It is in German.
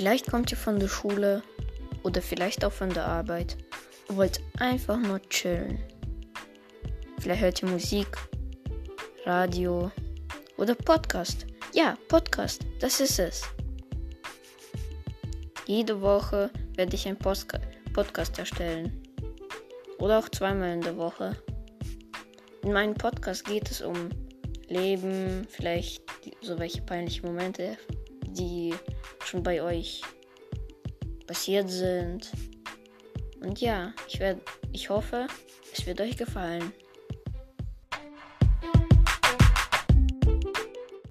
Vielleicht kommt ihr von der Schule oder vielleicht auch von der Arbeit und wollt einfach nur chillen. Vielleicht hört ihr Musik, Radio oder Podcast. Ja, Podcast, das ist es. Jede Woche werde ich einen Postka Podcast erstellen. Oder auch zweimal in der Woche. In meinem Podcast geht es um Leben, vielleicht so welche peinlichen Momente, die schon bei euch passiert sind. Und ja, ich, werd, ich hoffe, es wird euch gefallen.